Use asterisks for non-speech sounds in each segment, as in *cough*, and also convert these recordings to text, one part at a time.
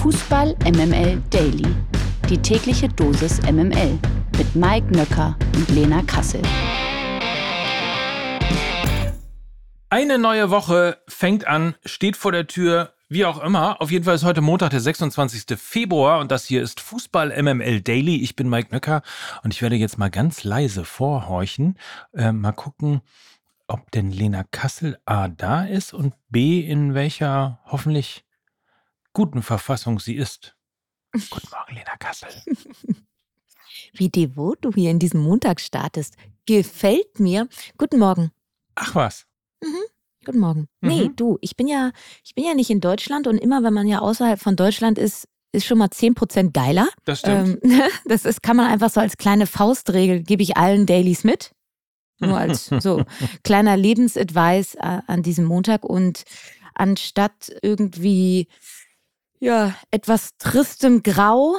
Fußball MML Daily. Die tägliche Dosis MML mit Mike Nöcker und Lena Kassel. Eine neue Woche fängt an, steht vor der Tür, wie auch immer. Auf jeden Fall ist heute Montag, der 26. Februar und das hier ist Fußball MML Daily. Ich bin Mike Nöcker und ich werde jetzt mal ganz leise vorhorchen. Äh, mal gucken, ob denn Lena Kassel A da ist und B in welcher hoffentlich guten Verfassung sie ist. Guten Morgen, Lena Kassel. *laughs* Wie devot du hier in diesen Montag startest. Gefällt mir. Guten Morgen. Ach was. Mhm. Guten Morgen. Mhm. Nee, du, ich bin ja, ich bin ja nicht in Deutschland und immer, wenn man ja außerhalb von Deutschland ist, ist schon mal 10% geiler. Das stimmt. Ähm, *laughs* das ist, kann man einfach so als kleine Faustregel, gebe ich allen Dailies mit. Nur als *laughs* so kleiner Lebensadvice äh, an diesem Montag. Und anstatt irgendwie ja, etwas tristem Grau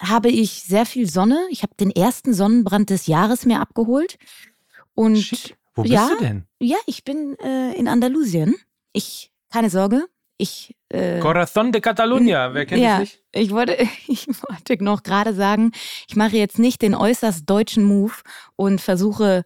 habe ich sehr viel Sonne. Ich habe den ersten Sonnenbrand des Jahres mir abgeholt. Und Schick. Wo bist ja, du denn? Ja, ich bin äh, in Andalusien. Ich, keine Sorge, ich. Äh, Corazon de Catalunya, wer kennt ja, es nicht? Ich wollte, *laughs* ich wollte noch gerade sagen, ich mache jetzt nicht den äußerst deutschen Move und versuche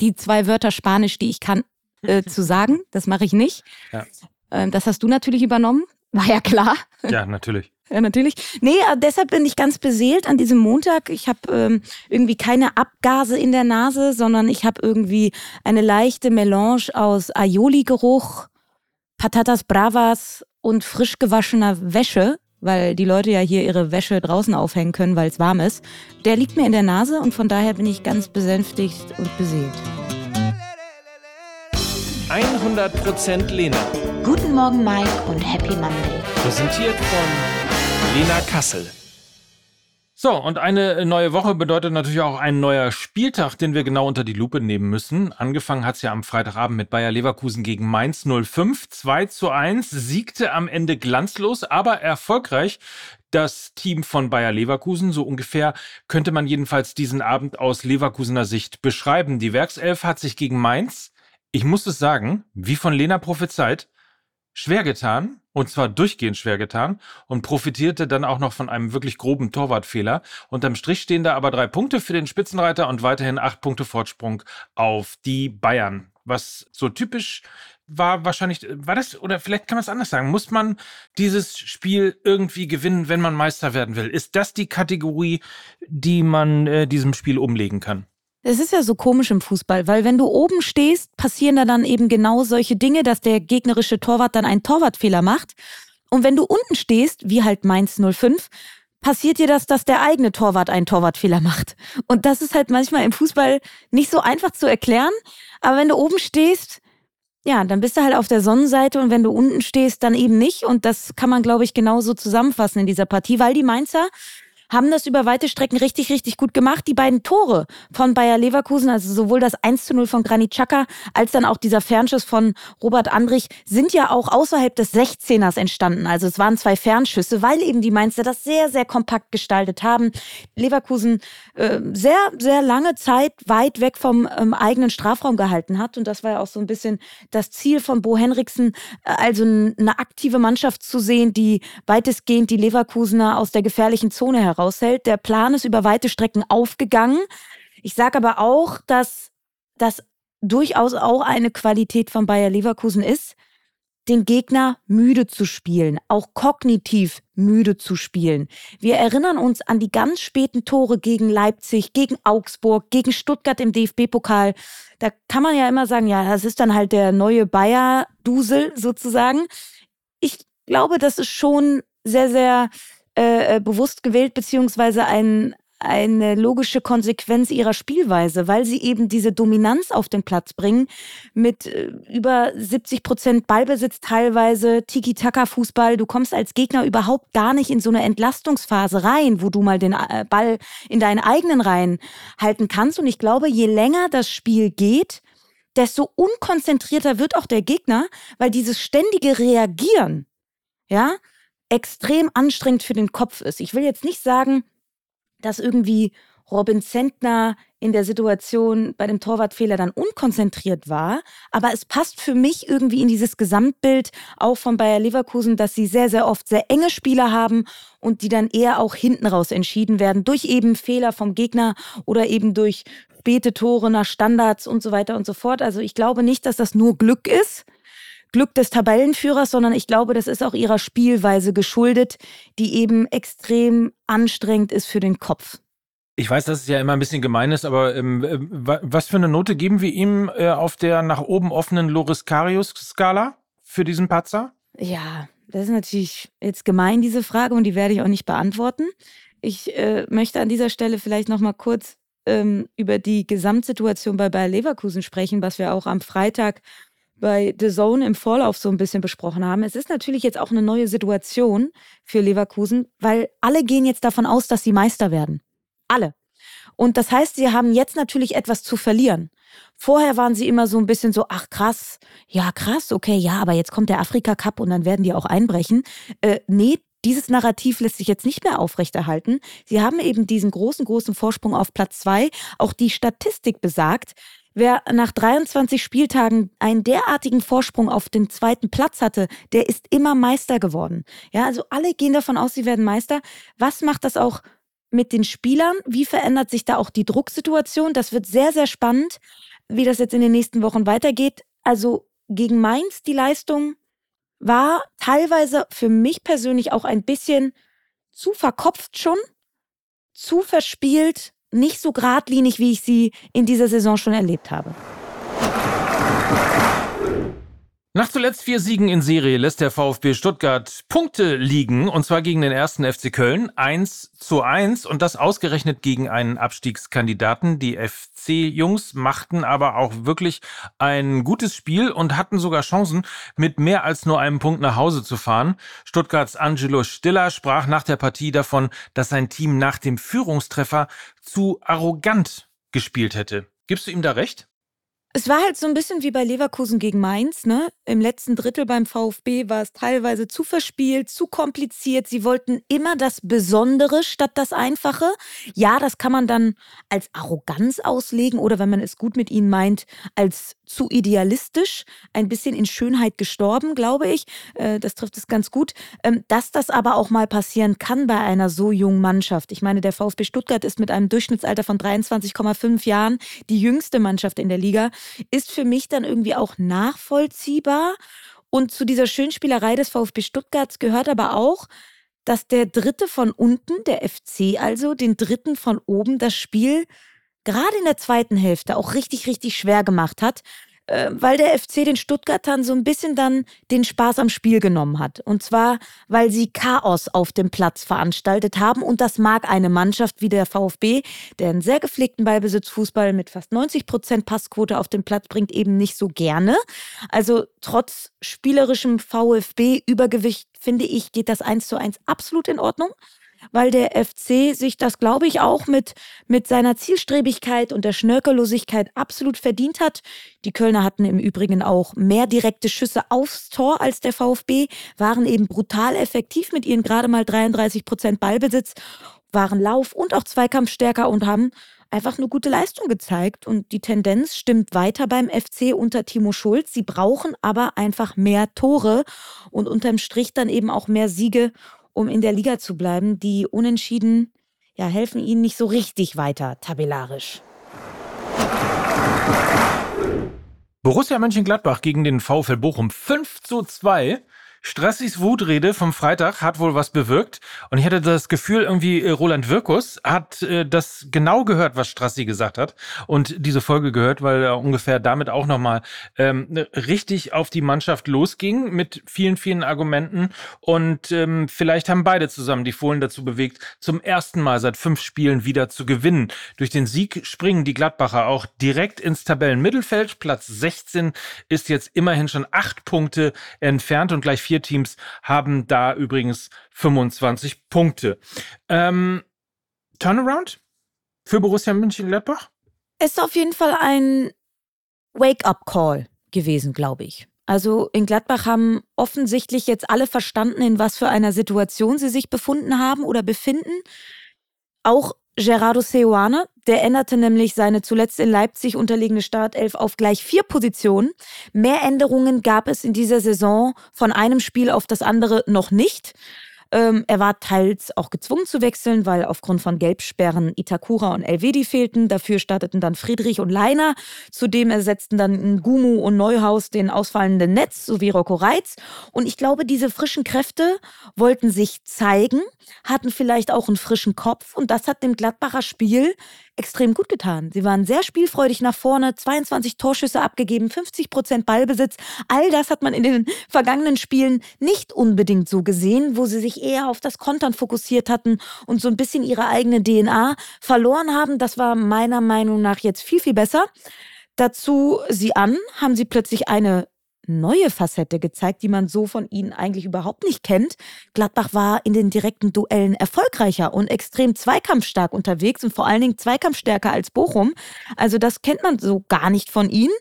die zwei Wörter Spanisch, die ich kann, äh, *laughs* zu sagen. Das mache ich nicht. Ja. Ähm, das hast du natürlich übernommen. War ja klar. Ja, natürlich. Ja, natürlich. Nee, äh, deshalb bin ich ganz beseelt an diesem Montag. Ich habe ähm, irgendwie keine Abgase in der Nase, sondern ich habe irgendwie eine leichte Melange aus Aioli-Geruch, Patatas Bravas und frisch gewaschener Wäsche, weil die Leute ja hier ihre Wäsche draußen aufhängen können, weil es warm ist. Der liegt mir in der Nase und von daher bin ich ganz besänftigt und beseelt. 100% Lena. Guten Morgen, Mike und Happy Monday. Präsentiert von Lena Kassel. So, und eine neue Woche bedeutet natürlich auch ein neuer Spieltag, den wir genau unter die Lupe nehmen müssen. Angefangen hat es ja am Freitagabend mit Bayer Leverkusen gegen Mainz 05. 2 zu 1, siegte am Ende glanzlos, aber erfolgreich. Das Team von Bayer Leverkusen, so ungefähr könnte man jedenfalls diesen Abend aus Leverkusener Sicht beschreiben. Die Werkself hat sich gegen Mainz ich muss es sagen, wie von Lena prophezeit, schwer getan, und zwar durchgehend schwer getan, und profitierte dann auch noch von einem wirklich groben Torwartfehler. Unterm Strich stehen da aber drei Punkte für den Spitzenreiter und weiterhin acht Punkte Fortsprung auf die Bayern. Was so typisch war wahrscheinlich, war das, oder vielleicht kann man es anders sagen, muss man dieses Spiel irgendwie gewinnen, wenn man Meister werden will? Ist das die Kategorie, die man äh, diesem Spiel umlegen kann? Es ist ja so komisch im Fußball, weil wenn du oben stehst, passieren da dann eben genau solche Dinge, dass der gegnerische Torwart dann einen Torwartfehler macht. Und wenn du unten stehst, wie halt Mainz 05, passiert dir das, dass der eigene Torwart einen Torwartfehler macht. Und das ist halt manchmal im Fußball nicht so einfach zu erklären. Aber wenn du oben stehst, ja, dann bist du halt auf der Sonnenseite und wenn du unten stehst, dann eben nicht. Und das kann man, glaube ich, genauso zusammenfassen in dieser Partie, weil die Mainzer haben das über weite Strecken richtig, richtig gut gemacht. Die beiden Tore von Bayer Leverkusen, also sowohl das 1 zu 0 von Granit Xhaka als dann auch dieser Fernschuss von Robert Andrich, sind ja auch außerhalb des 16ers entstanden. Also es waren zwei Fernschüsse, weil eben die Mainzer das sehr, sehr kompakt gestaltet haben. Leverkusen äh, sehr, sehr lange Zeit weit weg vom ähm, eigenen Strafraum gehalten hat. Und das war ja auch so ein bisschen das Ziel von Bo Henriksen, äh, also eine aktive Mannschaft zu sehen, die weitestgehend die Leverkusener aus der gefährlichen Zone heraus heraushält. Der Plan ist über weite Strecken aufgegangen. Ich sage aber auch, dass das durchaus auch eine Qualität von Bayer Leverkusen ist, den Gegner müde zu spielen, auch kognitiv müde zu spielen. Wir erinnern uns an die ganz späten Tore gegen Leipzig, gegen Augsburg, gegen Stuttgart im DFB-Pokal. Da kann man ja immer sagen, ja, das ist dann halt der neue Bayer-Dusel sozusagen. Ich glaube, das ist schon sehr, sehr äh, äh, bewusst gewählt, beziehungsweise ein, eine logische Konsequenz ihrer Spielweise, weil sie eben diese Dominanz auf den Platz bringen mit äh, über 70 Prozent Ballbesitz teilweise, Tiki-Taka-Fußball. Du kommst als Gegner überhaupt gar nicht in so eine Entlastungsphase rein, wo du mal den äh, Ball in deinen eigenen Reihen halten kannst. Und ich glaube, je länger das Spiel geht, desto unkonzentrierter wird auch der Gegner, weil dieses ständige Reagieren, ja, extrem anstrengend für den Kopf ist. Ich will jetzt nicht sagen, dass irgendwie Robin Zentner in der Situation bei dem Torwartfehler dann unkonzentriert war. Aber es passt für mich irgendwie in dieses Gesamtbild auch von Bayer Leverkusen, dass sie sehr, sehr oft sehr enge Spieler haben und die dann eher auch hinten raus entschieden werden durch eben Fehler vom Gegner oder eben durch späte Tore nach Standards und so weiter und so fort. Also ich glaube nicht, dass das nur Glück ist. Glück des Tabellenführers, sondern ich glaube, das ist auch ihrer Spielweise geschuldet, die eben extrem anstrengend ist für den Kopf. Ich weiß, dass es ja immer ein bisschen gemein ist, aber ähm, äh, was für eine Note geben wir ihm äh, auf der nach oben offenen Loris Karius-Skala für diesen Patzer? Ja, das ist natürlich jetzt gemein, diese Frage, und die werde ich auch nicht beantworten. Ich äh, möchte an dieser Stelle vielleicht noch mal kurz ähm, über die Gesamtsituation bei Bayer Leverkusen sprechen, was wir auch am Freitag bei The Zone im Vorlauf so ein bisschen besprochen haben. Es ist natürlich jetzt auch eine neue Situation für Leverkusen, weil alle gehen jetzt davon aus, dass sie Meister werden. Alle. Und das heißt, sie haben jetzt natürlich etwas zu verlieren. Vorher waren sie immer so ein bisschen so, ach krass, ja krass, okay, ja, aber jetzt kommt der Afrika Cup und dann werden die auch einbrechen. Äh, nee, dieses Narrativ lässt sich jetzt nicht mehr aufrechterhalten. Sie haben eben diesen großen, großen Vorsprung auf Platz zwei. Auch die Statistik besagt, wer nach 23 Spieltagen einen derartigen Vorsprung auf den zweiten Platz hatte, der ist immer Meister geworden. Ja, also alle gehen davon aus, sie werden Meister. Was macht das auch mit den Spielern? Wie verändert sich da auch die Drucksituation? Das wird sehr, sehr spannend, wie das jetzt in den nächsten Wochen weitergeht. Also gegen Mainz die Leistung war teilweise für mich persönlich auch ein bisschen zu verkopft schon, zu verspielt, nicht so geradlinig, wie ich sie in dieser Saison schon erlebt habe. Nach zuletzt vier Siegen in Serie lässt der VfB Stuttgart Punkte liegen, und zwar gegen den ersten FC Köln, 1 zu 1 und das ausgerechnet gegen einen Abstiegskandidaten. Die FC-Jungs machten aber auch wirklich ein gutes Spiel und hatten sogar Chancen, mit mehr als nur einem Punkt nach Hause zu fahren. Stuttgarts Angelo Stiller sprach nach der Partie davon, dass sein Team nach dem Führungstreffer zu arrogant gespielt hätte. Gibst du ihm da recht? Es war halt so ein bisschen wie bei Leverkusen gegen Mainz, ne? Im letzten Drittel beim VfB war es teilweise zu verspielt, zu kompliziert. Sie wollten immer das Besondere statt das Einfache. Ja, das kann man dann als Arroganz auslegen oder wenn man es gut mit ihnen meint, als zu idealistisch, ein bisschen in Schönheit gestorben, glaube ich. Äh, das trifft es ganz gut. Ähm, dass das aber auch mal passieren kann bei einer so jungen Mannschaft. Ich meine, der VfB Stuttgart ist mit einem Durchschnittsalter von 23,5 Jahren die jüngste Mannschaft in der Liga, ist für mich dann irgendwie auch nachvollziehbar. Und zu dieser Schönspielerei des VfB Stuttgarts gehört aber auch, dass der Dritte von unten, der FC also, den Dritten von oben, das Spiel gerade in der zweiten Hälfte auch richtig, richtig schwer gemacht hat, äh, weil der FC den Stuttgartern so ein bisschen dann den Spaß am Spiel genommen hat. Und zwar, weil sie Chaos auf dem Platz veranstaltet haben. Und das mag eine Mannschaft wie der VfB, der einen sehr gepflegten Ballbesitzfußball mit fast 90 Prozent Passquote auf den Platz bringt, eben nicht so gerne. Also trotz spielerischem VfB-Übergewicht, finde ich, geht das 1 zu 1 absolut in Ordnung weil der FC sich das, glaube ich, auch mit, mit seiner Zielstrebigkeit und der Schnörkellosigkeit absolut verdient hat. Die Kölner hatten im Übrigen auch mehr direkte Schüsse aufs Tor als der VfB, waren eben brutal effektiv mit ihren gerade mal 33 Prozent Ballbesitz, waren Lauf- und auch Zweikampfstärker und haben einfach eine gute Leistung gezeigt. Und die Tendenz stimmt weiter beim FC unter Timo Schulz. Sie brauchen aber einfach mehr Tore und unterm Strich dann eben auch mehr Siege um in der Liga zu bleiben. Die Unentschieden ja, helfen ihnen nicht so richtig weiter tabellarisch. Borussia Mönchengladbach gegen den VfL Bochum 5 zu 2. Stressis Wutrede vom Freitag hat wohl was bewirkt. Und ich hatte das Gefühl, irgendwie äh, Roland Wirkus hat äh, das genau gehört, was Strassi gesagt hat. Und diese Folge gehört, weil er ungefähr damit auch nochmal ähm, richtig auf die Mannschaft losging mit vielen, vielen Argumenten. Und ähm, vielleicht haben beide zusammen die Fohlen dazu bewegt, zum ersten Mal seit fünf Spielen wieder zu gewinnen. Durch den Sieg springen die Gladbacher auch direkt ins Tabellenmittelfeld. Platz 16 ist jetzt immerhin schon acht Punkte entfernt und gleich vier vier Teams haben da übrigens 25 Punkte. Ähm, Turnaround für Borussia Mönchengladbach? Ist auf jeden Fall ein Wake-up-Call gewesen, glaube ich. Also in Gladbach haben offensichtlich jetzt alle verstanden, in was für einer Situation sie sich befunden haben oder befinden. Auch Gerardo Seoane. Der änderte nämlich seine zuletzt in Leipzig unterlegene Startelf auf gleich vier Positionen. Mehr Änderungen gab es in dieser Saison von einem Spiel auf das andere noch nicht. Ähm, er war teils auch gezwungen zu wechseln, weil aufgrund von Gelbsperren Itakura und Elvedi fehlten. Dafür starteten dann Friedrich und Leiner. Zudem ersetzten dann Gumu und Neuhaus den ausfallenden Netz sowie Rocco Reitz. Und ich glaube, diese frischen Kräfte wollten sich zeigen, hatten vielleicht auch einen frischen Kopf. Und das hat dem Gladbacher Spiel extrem gut getan. Sie waren sehr spielfreudig nach vorne, 22 Torschüsse abgegeben, 50 Prozent Ballbesitz. All das hat man in den vergangenen Spielen nicht unbedingt so gesehen, wo sie sich eher auf das Kontern fokussiert hatten und so ein bisschen ihre eigene DNA verloren haben. Das war meiner Meinung nach jetzt viel, viel besser. Dazu sie an, haben sie plötzlich eine neue Facette gezeigt, die man so von ihnen eigentlich überhaupt nicht kennt. Gladbach war in den direkten Duellen erfolgreicher und extrem zweikampfstark unterwegs und vor allen Dingen zweikampfstärker als Bochum. Also das kennt man so gar nicht von ihnen.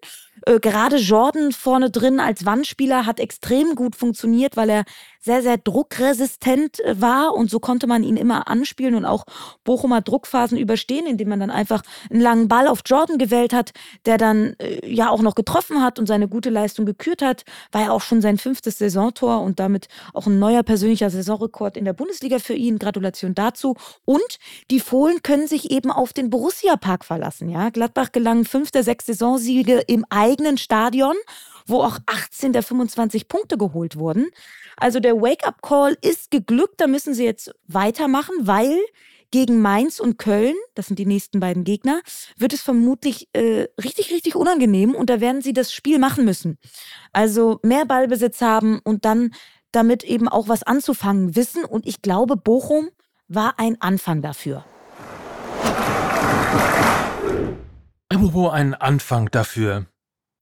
Äh, gerade Jordan vorne drin als Wandspieler hat extrem gut funktioniert, weil er sehr, sehr druckresistent äh, war und so konnte man ihn immer anspielen und auch Bochumer Druckphasen überstehen, indem man dann einfach einen langen Ball auf Jordan gewählt hat, der dann äh, ja auch noch getroffen hat und seine gute Leistung gekürt hat. War ja auch schon sein fünftes Saisontor und damit auch ein neuer persönlicher Saisonrekord in der Bundesliga für ihn. Gratulation dazu. Und die Fohlen können sich eben auf den Borussia-Park verlassen. Ja? Gladbach gelangen fünf der sechs Saisonsiege im eigenen Stadion wo auch 18 der 25 Punkte geholt wurden. Also der Wake-up-Call ist geglückt, da müssen sie jetzt weitermachen, weil gegen Mainz und Köln, das sind die nächsten beiden Gegner, wird es vermutlich äh, richtig, richtig unangenehm und da werden sie das Spiel machen müssen. Also mehr Ballbesitz haben und dann damit eben auch was anzufangen wissen. Und ich glaube, Bochum war ein Anfang dafür. Apropos ein Anfang dafür.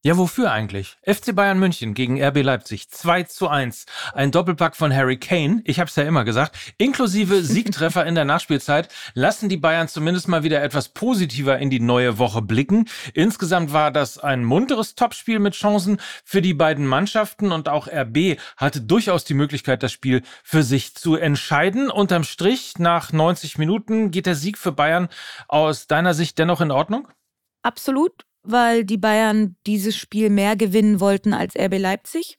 Ja, wofür eigentlich? FC Bayern München gegen RB Leipzig 2 zu 1. Ein Doppelpack von Harry Kane, ich hab's ja immer gesagt, inklusive *laughs* Siegtreffer in der Nachspielzeit, lassen die Bayern zumindest mal wieder etwas positiver in die neue Woche blicken. Insgesamt war das ein munteres Topspiel mit Chancen für die beiden Mannschaften und auch RB hatte durchaus die Möglichkeit, das Spiel für sich zu entscheiden. Unterm Strich, nach 90 Minuten geht der Sieg für Bayern aus deiner Sicht dennoch in Ordnung? Absolut weil die Bayern dieses Spiel mehr gewinnen wollten als RB Leipzig.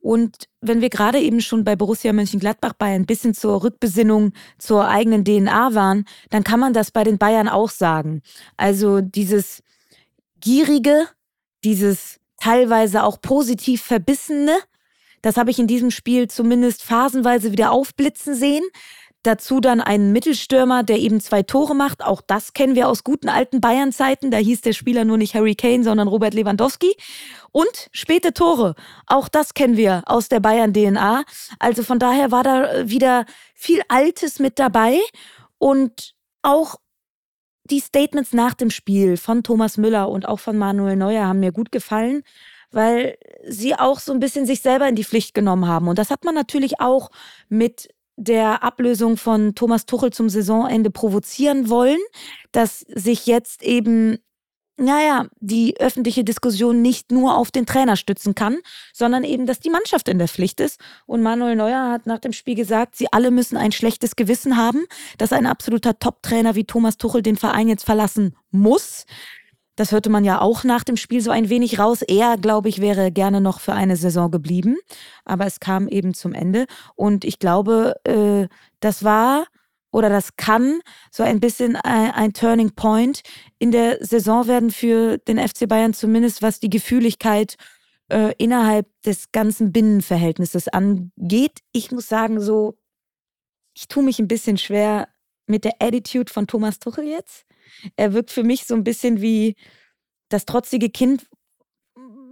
Und wenn wir gerade eben schon bei Borussia Mönchengladbach bei ein bisschen zur Rückbesinnung zur eigenen DNA waren, dann kann man das bei den Bayern auch sagen. Also dieses gierige, dieses teilweise auch positiv verbissene, das habe ich in diesem Spiel zumindest phasenweise wieder aufblitzen sehen. Dazu dann einen Mittelstürmer, der eben zwei Tore macht. Auch das kennen wir aus guten alten Bayern-Zeiten. Da hieß der Spieler nur nicht Harry Kane, sondern Robert Lewandowski. Und späte Tore. Auch das kennen wir aus der Bayern-DNA. Also von daher war da wieder viel Altes mit dabei. Und auch die Statements nach dem Spiel von Thomas Müller und auch von Manuel Neuer haben mir gut gefallen weil sie auch so ein bisschen sich selber in die Pflicht genommen haben. Und das hat man natürlich auch mit der Ablösung von Thomas Tuchel zum Saisonende provozieren wollen, dass sich jetzt eben naja, die öffentliche Diskussion nicht nur auf den Trainer stützen kann, sondern eben, dass die Mannschaft in der Pflicht ist. Und Manuel Neuer hat nach dem Spiel gesagt, sie alle müssen ein schlechtes Gewissen haben, dass ein absoluter Top-Trainer wie Thomas Tuchel den Verein jetzt verlassen muss. Das hörte man ja auch nach dem Spiel so ein wenig raus. Er, glaube ich, wäre gerne noch für eine Saison geblieben. Aber es kam eben zum Ende. Und ich glaube, äh, das war oder das kann so ein bisschen ein, ein, Turning Point in der Saison werden für den FC Bayern, zumindest was die Gefühligkeit äh, innerhalb des ganzen Binnenverhältnisses angeht. Ich muss sagen, so, ich tue mich ein bisschen schwer mit der Attitude von Thomas Tuchel jetzt. Er wirkt für mich so ein bisschen wie das trotzige Kind,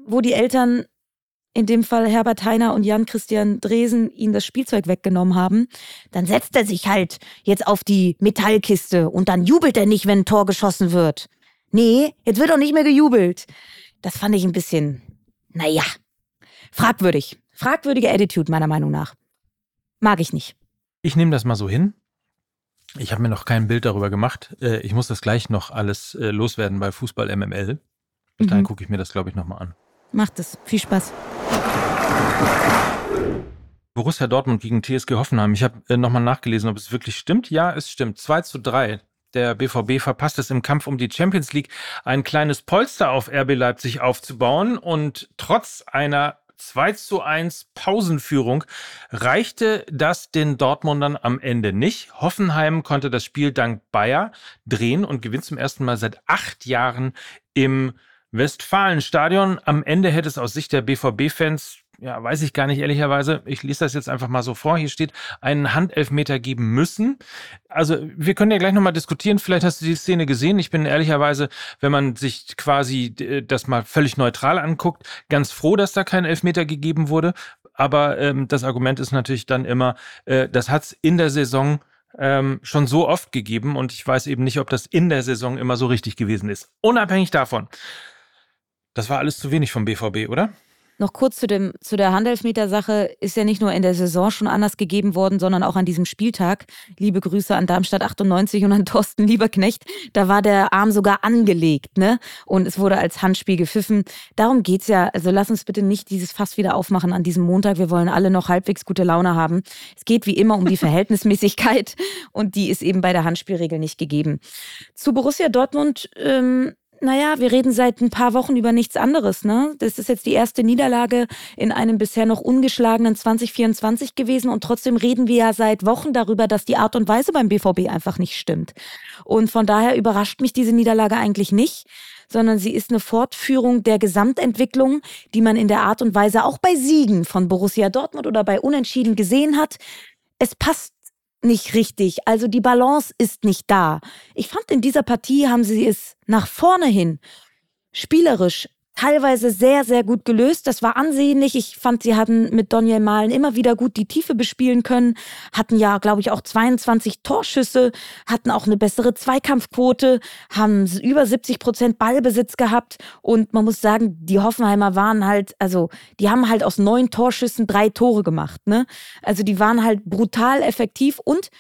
wo die Eltern, in dem Fall Herbert Heiner und Jan Christian Dresen, ihnen das Spielzeug weggenommen haben. Dann setzt er sich halt jetzt auf die Metallkiste und dann jubelt er nicht, wenn ein Tor geschossen wird. Nee, jetzt wird auch nicht mehr gejubelt. Das fand ich ein bisschen, naja, fragwürdig. Fragwürdige Attitude, meiner Meinung nach. Mag ich nicht. Ich nehme das mal so hin. Ich habe mir noch kein Bild darüber gemacht. Äh, ich muss das gleich noch alles äh, loswerden bei Fußball MML. Bis dahin mhm. gucke ich mir das, glaube ich, nochmal an. Macht es. Viel Spaß. Borussia Dortmund gegen TSG Hoffenheim. Ich habe äh, nochmal nachgelesen, ob es wirklich stimmt. Ja, es stimmt. 2 zu 3. Der Der BVB verpasst es im Kampf um die Champions League, ein kleines Polster auf RB Leipzig aufzubauen und trotz einer 2 zu 1 Pausenführung reichte das den Dortmundern am Ende nicht. Hoffenheim konnte das Spiel dank Bayer drehen und gewinnt zum ersten Mal seit acht Jahren im Westfalenstadion. Am Ende hätte es aus Sicht der BVB-Fans ja, weiß ich gar nicht ehrlicherweise. Ich lese das jetzt einfach mal so vor. Hier steht, einen Handelfmeter geben müssen. Also wir können ja gleich nochmal diskutieren. Vielleicht hast du die Szene gesehen. Ich bin ehrlicherweise, wenn man sich quasi äh, das mal völlig neutral anguckt, ganz froh, dass da kein Elfmeter gegeben wurde. Aber ähm, das Argument ist natürlich dann immer, äh, das hat es in der Saison ähm, schon so oft gegeben und ich weiß eben nicht, ob das in der Saison immer so richtig gewesen ist. Unabhängig davon. Das war alles zu wenig vom BVB, oder? Noch kurz zu, dem, zu der Handelfmeter-Sache. Ist ja nicht nur in der Saison schon anders gegeben worden, sondern auch an diesem Spieltag. Liebe Grüße an Darmstadt 98 und an Thorsten Lieberknecht. Da war der Arm sogar angelegt, ne? Und es wurde als Handspiel gepfiffen. Darum geht's ja. Also lass uns bitte nicht dieses Fass wieder aufmachen an diesem Montag. Wir wollen alle noch halbwegs gute Laune haben. Es geht wie immer um die Verhältnismäßigkeit *laughs* und die ist eben bei der Handspielregel nicht gegeben. Zu Borussia Dortmund ähm, naja, wir reden seit ein paar Wochen über nichts anderes. Ne? Das ist jetzt die erste Niederlage in einem bisher noch ungeschlagenen 2024 gewesen und trotzdem reden wir ja seit Wochen darüber, dass die Art und Weise beim BVB einfach nicht stimmt. Und von daher überrascht mich diese Niederlage eigentlich nicht, sondern sie ist eine Fortführung der Gesamtentwicklung, die man in der Art und Weise auch bei Siegen von Borussia Dortmund oder bei Unentschieden gesehen hat. Es passt nicht richtig. Also die Balance ist nicht da. Ich fand, in dieser Partie haben sie es nach vorne hin spielerisch teilweise sehr, sehr gut gelöst. Das war ansehnlich. Ich fand, sie hatten mit Daniel Malen immer wieder gut die Tiefe bespielen können, hatten ja, glaube ich, auch 22 Torschüsse, hatten auch eine bessere Zweikampfquote, haben über 70 Prozent Ballbesitz gehabt und man muss sagen, die Hoffenheimer waren halt, also die haben halt aus neun Torschüssen drei Tore gemacht. Ne? Also die waren halt brutal effektiv und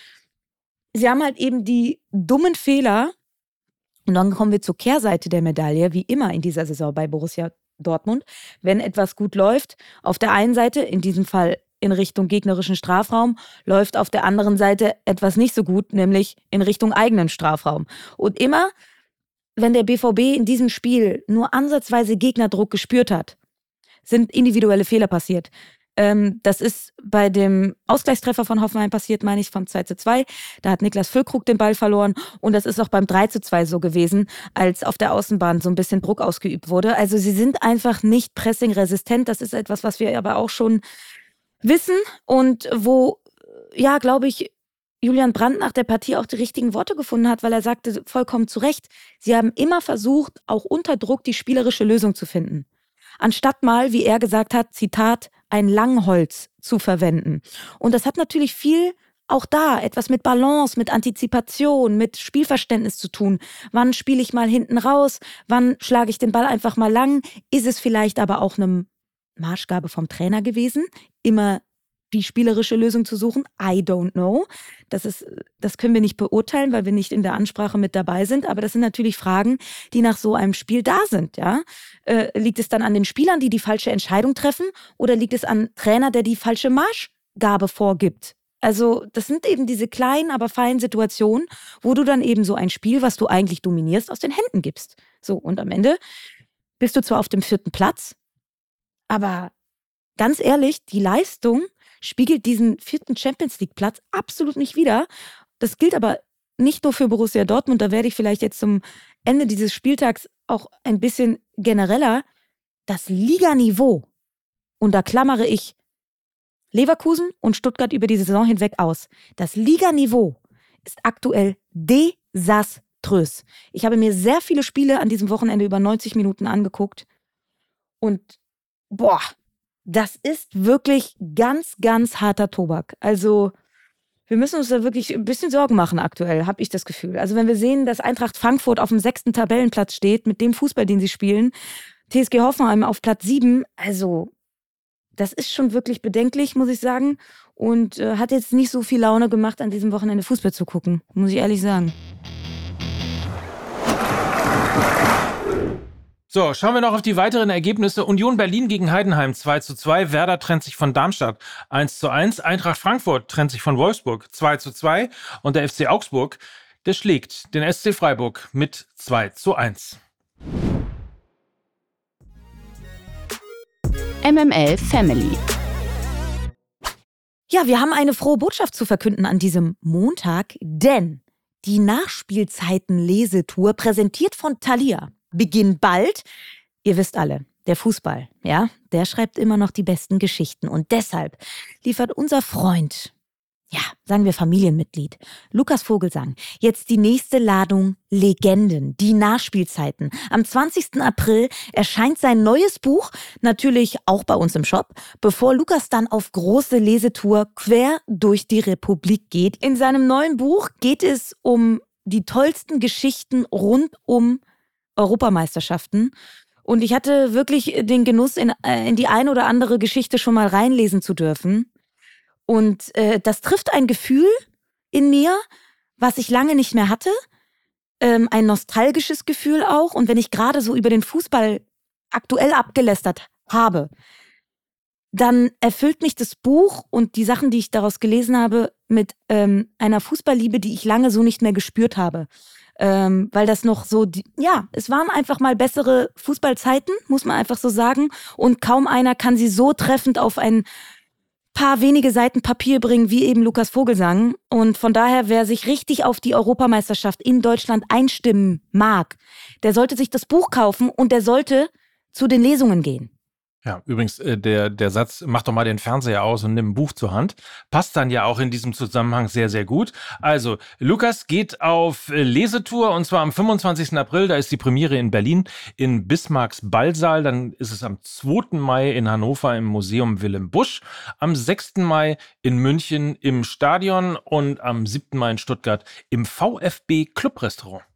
sie haben halt eben die dummen Fehler und dann kommen wir zur Kehrseite der Medaille, wie immer in dieser Saison bei Borussia Dortmund. Wenn etwas gut läuft, auf der einen Seite, in diesem Fall in Richtung gegnerischen Strafraum, läuft auf der anderen Seite etwas nicht so gut, nämlich in Richtung eigenen Strafraum. Und immer, wenn der BVB in diesem Spiel nur ansatzweise Gegnerdruck gespürt hat, sind individuelle Fehler passiert. Ähm, das ist bei dem Ausgleichstreffer von Hoffenheim passiert, meine ich, vom 2 zu 2. Da hat Niklas Füllkrug den Ball verloren. Und das ist auch beim 3 zu 2 so gewesen, als auf der Außenbahn so ein bisschen Druck ausgeübt wurde. Also sie sind einfach nicht pressingresistent. Das ist etwas, was wir aber auch schon wissen und wo, ja, glaube ich, Julian Brandt nach der Partie auch die richtigen Worte gefunden hat, weil er sagte vollkommen zu Recht, sie haben immer versucht, auch unter Druck die spielerische Lösung zu finden. Anstatt mal, wie er gesagt hat, Zitat, ein Langholz zu verwenden. Und das hat natürlich viel auch da etwas mit Balance, mit Antizipation, mit Spielverständnis zu tun. Wann spiele ich mal hinten raus? Wann schlage ich den Ball einfach mal lang? Ist es vielleicht aber auch eine Marschgabe vom Trainer gewesen, immer die spielerische Lösung zu suchen? I don't know. Das, ist, das können wir nicht beurteilen, weil wir nicht in der Ansprache mit dabei sind. Aber das sind natürlich Fragen, die nach so einem Spiel da sind. Ja? Äh, liegt es dann an den Spielern, die die falsche Entscheidung treffen? Oder liegt es an Trainer, der die falsche Marschgabe vorgibt? Also, das sind eben diese kleinen, aber feinen Situationen, wo du dann eben so ein Spiel, was du eigentlich dominierst, aus den Händen gibst. So, und am Ende bist du zwar auf dem vierten Platz, aber ganz ehrlich, die Leistung spiegelt diesen vierten Champions League-Platz absolut nicht wider. Das gilt aber nicht nur für Borussia Dortmund, da werde ich vielleicht jetzt zum Ende dieses Spieltags auch ein bisschen genereller. Das Liganiveau, und da klammere ich Leverkusen und Stuttgart über die Saison hinweg aus. Das Liganiveau ist aktuell desaströs. Ich habe mir sehr viele Spiele an diesem Wochenende über 90 Minuten angeguckt und boah, das ist wirklich ganz, ganz harter Tobak. Also wir müssen uns da wirklich ein bisschen Sorgen machen aktuell, habe ich das Gefühl. Also wenn wir sehen, dass Eintracht Frankfurt auf dem sechsten Tabellenplatz steht, mit dem Fußball, den sie spielen, TSG Hoffenheim auf Platz sieben, also das ist schon wirklich bedenklich, muss ich sagen. Und äh, hat jetzt nicht so viel Laune gemacht, an diesem Wochenende Fußball zu gucken, muss ich ehrlich sagen. So, schauen wir noch auf die weiteren Ergebnisse. Union Berlin gegen Heidenheim 2 zu 2. Werder trennt sich von Darmstadt 1 zu 1. Eintracht Frankfurt trennt sich von Wolfsburg 2 zu 2. Und der FC Augsburg, der schlägt den SC Freiburg mit 2 zu 1. MML Family. Ja, wir haben eine frohe Botschaft zu verkünden an diesem Montag, denn die Nachspielzeiten-Lesetour präsentiert von Thalia beginnt bald. Ihr wisst alle, der Fußball, ja, der schreibt immer noch die besten Geschichten und deshalb liefert unser Freund ja, sagen wir Familienmitglied, Lukas Vogelsang, jetzt die nächste Ladung Legenden, die Nachspielzeiten. Am 20. April erscheint sein neues Buch, natürlich auch bei uns im Shop, bevor Lukas dann auf große Lesetour quer durch die Republik geht. In seinem neuen Buch geht es um die tollsten Geschichten rund um Europameisterschaften. Und ich hatte wirklich den Genuss, in, äh, in die ein oder andere Geschichte schon mal reinlesen zu dürfen. Und äh, das trifft ein Gefühl in mir, was ich lange nicht mehr hatte. Ähm, ein nostalgisches Gefühl auch. Und wenn ich gerade so über den Fußball aktuell abgelästert habe, dann erfüllt mich das Buch und die Sachen, die ich daraus gelesen habe, mit ähm, einer Fußballliebe, die ich lange so nicht mehr gespürt habe. Ähm, weil das noch so, die, ja, es waren einfach mal bessere Fußballzeiten, muss man einfach so sagen. Und kaum einer kann sie so treffend auf ein paar wenige Seiten Papier bringen, wie eben Lukas Vogelsang. Und von daher, wer sich richtig auf die Europameisterschaft in Deutschland einstimmen mag, der sollte sich das Buch kaufen und der sollte zu den Lesungen gehen. Ja, übrigens, äh, der, der Satz, mach doch mal den Fernseher aus und nimm ein Buch zur Hand, passt dann ja auch in diesem Zusammenhang sehr, sehr gut. Also, Lukas geht auf äh, Lesetour und zwar am 25. April, da ist die Premiere in Berlin in Bismarcks Ballsaal, dann ist es am 2. Mai in Hannover im Museum Willem Busch, am 6. Mai in München im Stadion und am 7. Mai in Stuttgart im VfB Clubrestaurant.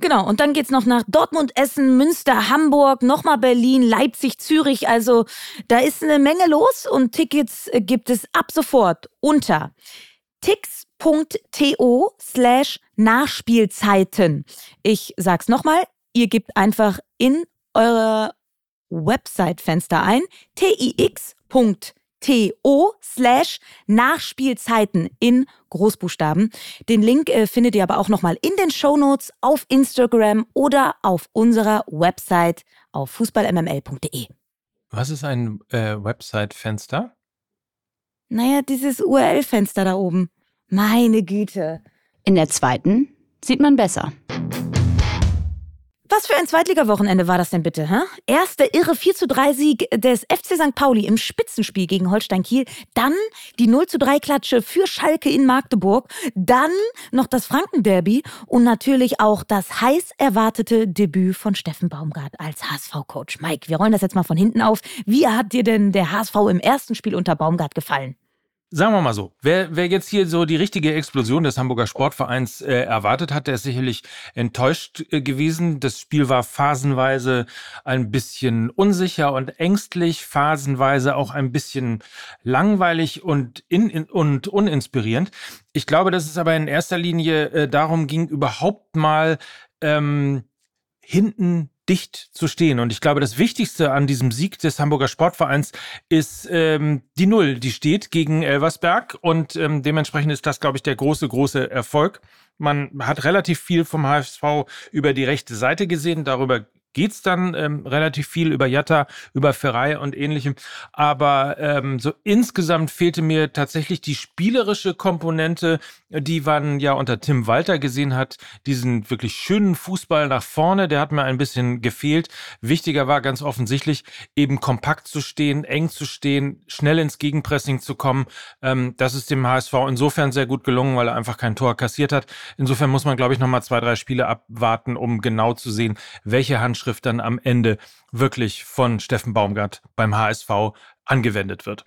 Genau, und dann geht's noch nach Dortmund, Essen, Münster, Hamburg, nochmal Berlin, Leipzig, Zürich. Also da ist eine Menge los und Tickets äh, gibt es ab sofort unter tix.to slash Nachspielzeiten. Ich sag's nochmal, ihr gebt einfach in euer Website-Fenster ein, tix.to to slash Nachspielzeiten in Großbuchstaben. Den Link äh, findet ihr aber auch nochmal in den Shownotes auf Instagram oder auf unserer Website auf fußballmml.de. Was ist ein äh, Website-Fenster? Naja, dieses URL-Fenster da oben. Meine Güte. In der zweiten sieht man besser. Was für ein Zweitliga-Wochenende war das denn bitte? Hä? Erster irre 4 zu 3 Sieg des FC St. Pauli im Spitzenspiel gegen Holstein Kiel. Dann die 0 zu 3 Klatsche für Schalke in Magdeburg. Dann noch das Franken-Derby und natürlich auch das heiß erwartete Debüt von Steffen Baumgart als HSV-Coach. Mike, wir rollen das jetzt mal von hinten auf. Wie hat dir denn der HSV im ersten Spiel unter Baumgart gefallen? Sagen wir mal so, wer, wer jetzt hier so die richtige Explosion des Hamburger Sportvereins äh, erwartet hat, der ist sicherlich enttäuscht äh, gewesen. Das Spiel war phasenweise ein bisschen unsicher und ängstlich, phasenweise auch ein bisschen langweilig und, in, in, und uninspirierend. Ich glaube, dass es aber in erster Linie äh, darum ging, überhaupt mal ähm, hinten dicht zu stehen. Und ich glaube, das Wichtigste an diesem Sieg des Hamburger Sportvereins ist ähm, die Null, die steht gegen Elversberg. Und ähm, dementsprechend ist das, glaube ich, der große, große Erfolg. Man hat relativ viel vom HSV über die rechte Seite gesehen. Darüber geht es dann ähm, relativ viel über Jatta, über Ferrei und ähnlichem. Aber ähm, so insgesamt fehlte mir tatsächlich die spielerische Komponente, die man ja unter Tim Walter gesehen hat. Diesen wirklich schönen Fußball nach vorne, der hat mir ein bisschen gefehlt. Wichtiger war ganz offensichtlich, eben kompakt zu stehen, eng zu stehen, schnell ins Gegenpressing zu kommen. Ähm, das ist dem HSV insofern sehr gut gelungen, weil er einfach kein Tor kassiert hat. Insofern muss man, glaube ich, nochmal zwei, drei Spiele abwarten, um genau zu sehen, welche Handschrift Handschrift dann am Ende wirklich von Steffen Baumgart beim HSV angewendet wird.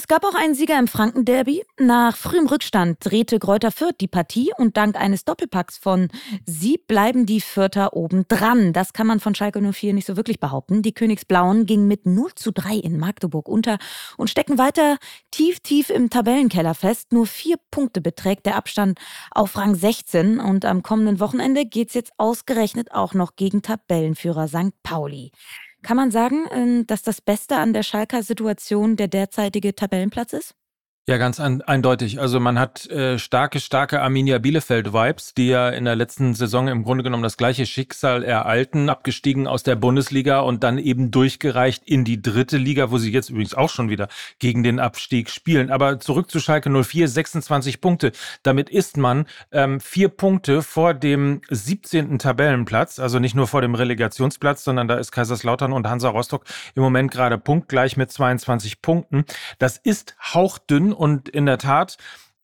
Es gab auch einen Sieger im Franken-Derby. Nach frühem Rückstand drehte Kräuter Fürth die Partie und dank eines Doppelpacks von Sie bleiben die Fürther oben dran. Das kann man von Schalke 04 nicht so wirklich behaupten. Die Königsblauen gingen mit 0 zu 3 in Magdeburg unter und stecken weiter tief, tief im Tabellenkeller fest. Nur vier Punkte beträgt der Abstand auf Rang 16 und am kommenden Wochenende geht es jetzt ausgerechnet auch noch gegen Tabellenführer St. Pauli. Kann man sagen, ähm, dass das Beste an der Schalker Situation der derzeitige Tabellenplatz ist? Ja, ganz ein, eindeutig. Also man hat äh, starke, starke Arminia Bielefeld-Vibes, die ja in der letzten Saison im Grunde genommen das gleiche Schicksal ereilten, abgestiegen aus der Bundesliga und dann eben durchgereicht in die dritte Liga, wo sie jetzt übrigens auch schon wieder gegen den Abstieg spielen. Aber zurück zu Schalke 04, 26 Punkte. Damit ist man ähm, vier Punkte vor dem 17. Tabellenplatz, also nicht nur vor dem Relegationsplatz, sondern da ist Kaiserslautern und Hansa Rostock im Moment gerade punktgleich mit 22 Punkten. Das ist hauchdünn und in der Tat,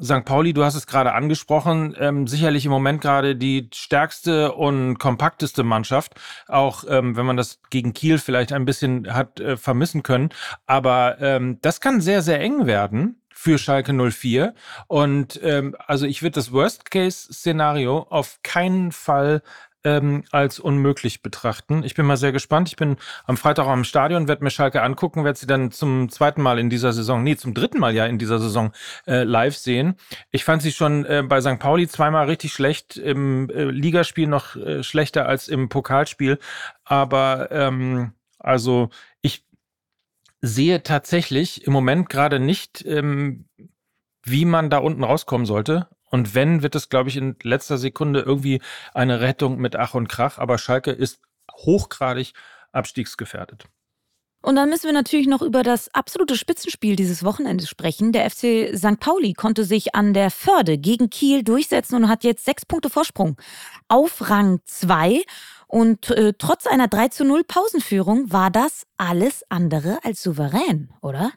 St. Pauli, du hast es gerade angesprochen, ähm, sicherlich im Moment gerade die stärkste und kompakteste Mannschaft, auch ähm, wenn man das gegen Kiel vielleicht ein bisschen hat äh, vermissen können. Aber ähm, das kann sehr, sehr eng werden für Schalke 04. Und ähm, also ich würde das Worst-Case-Szenario auf keinen Fall ähm, als unmöglich betrachten. Ich bin mal sehr gespannt. Ich bin am Freitag auch im Stadion, werde mir Schalke angucken, werde sie dann zum zweiten Mal in dieser Saison, nee, zum dritten Mal ja in dieser Saison äh, live sehen. Ich fand sie schon äh, bei St. Pauli zweimal richtig schlecht, im äh, Ligaspiel noch äh, schlechter als im Pokalspiel. Aber ähm, also ich sehe tatsächlich im Moment gerade nicht, ähm, wie man da unten rauskommen sollte. Und wenn, wird es, glaube ich, in letzter Sekunde irgendwie eine Rettung mit Ach und Krach. Aber Schalke ist hochgradig abstiegsgefährdet. Und dann müssen wir natürlich noch über das absolute Spitzenspiel dieses Wochenendes sprechen. Der FC St. Pauli konnte sich an der Förde gegen Kiel durchsetzen und hat jetzt sechs Punkte Vorsprung auf Rang 2. Und äh, trotz einer 3 zu 0 Pausenführung war das alles andere als souverän, oder?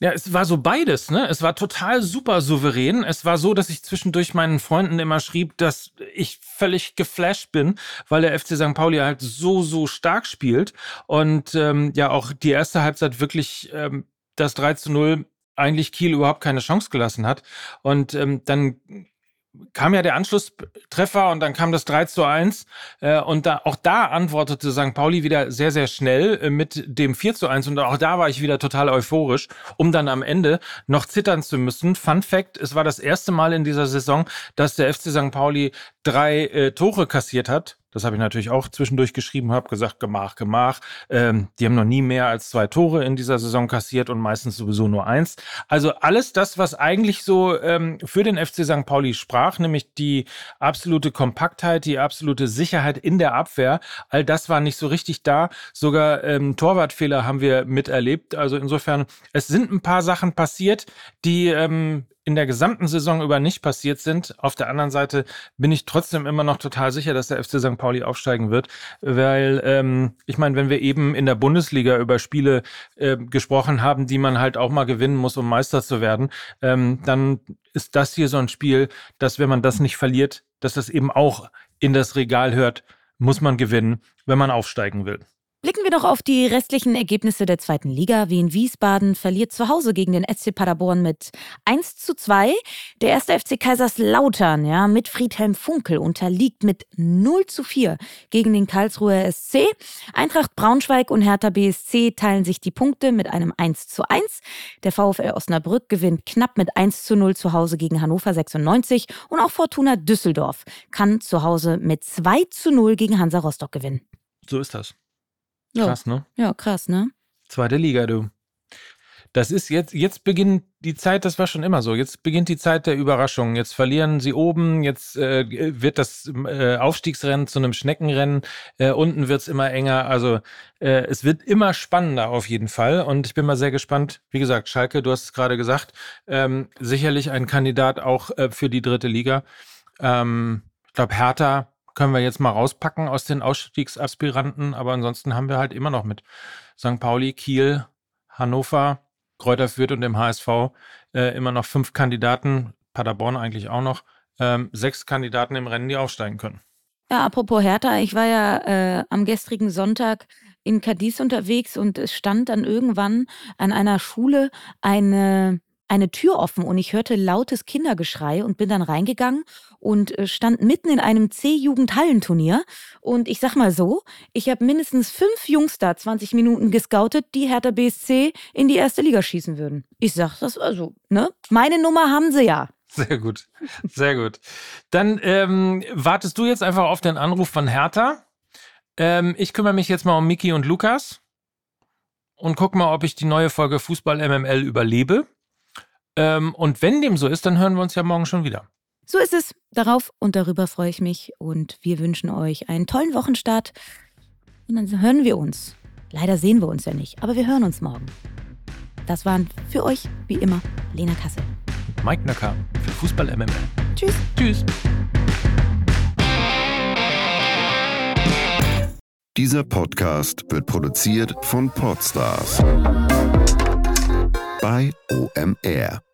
Ja, es war so beides, ne? Es war total super souverän. Es war so, dass ich zwischendurch meinen Freunden immer schrieb, dass ich völlig geflasht bin, weil der FC St. Pauli halt so, so stark spielt und ähm, ja auch die erste Halbzeit wirklich ähm, das 3 zu 0 eigentlich Kiel überhaupt keine Chance gelassen hat. Und ähm, dann kam ja der Anschlusstreffer und dann kam das 3 zu 1. Äh, und da, auch da antwortete St. Pauli wieder sehr, sehr schnell äh, mit dem 4 zu 1. Und auch da war ich wieder total euphorisch, um dann am Ende noch zittern zu müssen. Fun Fact, es war das erste Mal in dieser Saison, dass der FC St. Pauli drei äh, Tore kassiert hat das habe ich natürlich auch zwischendurch geschrieben, habe gesagt, Gemach, Gemach. Ähm, die haben noch nie mehr als zwei Tore in dieser Saison kassiert und meistens sowieso nur eins. Also alles das, was eigentlich so ähm, für den FC St. Pauli sprach, nämlich die absolute Kompaktheit, die absolute Sicherheit in der Abwehr, all das war nicht so richtig da. Sogar ähm, Torwartfehler haben wir miterlebt. Also insofern, es sind ein paar Sachen passiert, die ähm, in der gesamten Saison über nicht passiert sind. Auf der anderen Seite bin ich trotzdem immer noch total sicher, dass der FC St. Pauli aufsteigen wird, weil ähm, ich meine, wenn wir eben in der Bundesliga über Spiele äh, gesprochen haben, die man halt auch mal gewinnen muss, um Meister zu werden, ähm, dann ist das hier so ein Spiel, dass wenn man das nicht verliert, dass das eben auch in das Regal hört, muss man gewinnen, wenn man aufsteigen will. Blicken wir doch auf die restlichen Ergebnisse der zweiten Liga. Wien Wiesbaden verliert zu Hause gegen den SC Paderborn mit 1 zu 2. Der erste FC Kaiserslautern, ja, mit Friedhelm Funkel unterliegt mit 0 zu 4 gegen den Karlsruher SC. Eintracht Braunschweig und Hertha BSC teilen sich die Punkte mit einem 1 zu 1. Der VfL Osnabrück gewinnt knapp mit 1 zu 0 zu Hause gegen Hannover 96 und auch Fortuna Düsseldorf kann zu Hause mit 2 zu 0 gegen Hansa Rostock gewinnen. So ist das. Krass, ne? Ja, krass, ne? Zweite Liga, du. Das ist jetzt, jetzt beginnt die Zeit, das war schon immer so. Jetzt beginnt die Zeit der Überraschung. Jetzt verlieren sie oben, jetzt äh, wird das äh, Aufstiegsrennen zu einem Schneckenrennen. Äh, unten wird es immer enger. Also äh, es wird immer spannender auf jeden Fall. Und ich bin mal sehr gespannt. Wie gesagt, Schalke, du hast es gerade gesagt, ähm, sicherlich ein Kandidat auch äh, für die dritte Liga. Ähm, ich glaube, Hertha können wir jetzt mal rauspacken aus den Ausstiegsaspiranten. Aber ansonsten haben wir halt immer noch mit St. Pauli, Kiel, Hannover, Kräuter Fürth und dem HSV äh, immer noch fünf Kandidaten, Paderborn eigentlich auch noch, ähm, sechs Kandidaten im Rennen, die aufsteigen können. Ja, apropos Hertha, ich war ja äh, am gestrigen Sonntag in Cadiz unterwegs und es stand dann irgendwann an einer Schule eine eine Tür offen und ich hörte lautes Kindergeschrei und bin dann reingegangen und äh, stand mitten in einem C-Jugend-Hallenturnier. Und ich sag mal so, ich habe mindestens fünf Jungs da 20 Minuten gescoutet, die Hertha BSC in die erste Liga schießen würden. Ich sag das also, ne? Meine Nummer haben sie ja. Sehr gut, sehr gut. Dann ähm, wartest du jetzt einfach auf den Anruf von Hertha. Ähm, ich kümmere mich jetzt mal um Miki und Lukas und guck mal, ob ich die neue Folge Fußball MML überlebe. Ähm, und wenn dem so ist, dann hören wir uns ja morgen schon wieder. So ist es. Darauf und darüber freue ich mich. Und wir wünschen euch einen tollen Wochenstart. Und dann hören wir uns. Leider sehen wir uns ja nicht, aber wir hören uns morgen. Das waren für euch, wie immer, Lena Kassel. Mike Nöcker für Fußball MML. Tschüss. Tschüss. Dieser Podcast wird produziert von Podstars bei OMR.